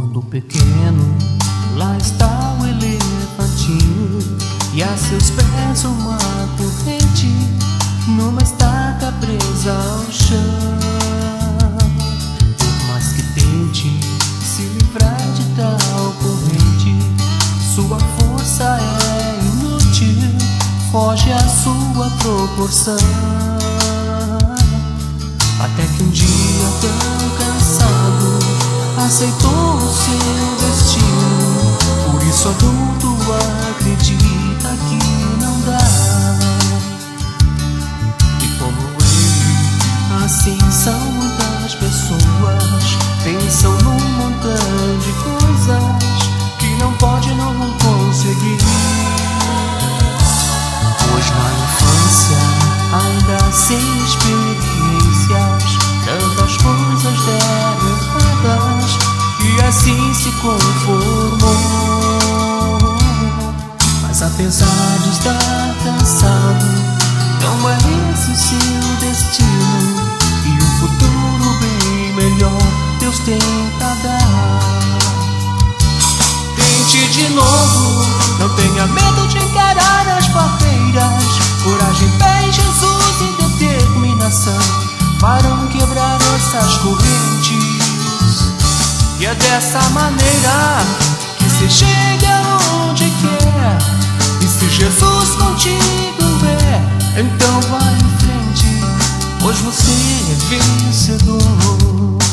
mundo pequeno, lá está o elefantinho e a seus pés uma corrente numa estaca presa ao chão. Por mais que tente se livrar de tal corrente, sua força é inútil, foge à sua proporção. Até que um dia tão cansado aceitou. Isso adulto acredita que não dá. E como ele, assim são muitas pessoas. Pensam apesar de estar cansado, não é esse o seu destino e um futuro bem melhor Deus tem pra dar. Tente de novo, não tenha medo de encarar as barreiras. Coragem, fé Jesus e determinação farão quebrar essas correntes. E é dessa maneira que se chega onde quer. Você é vencedor.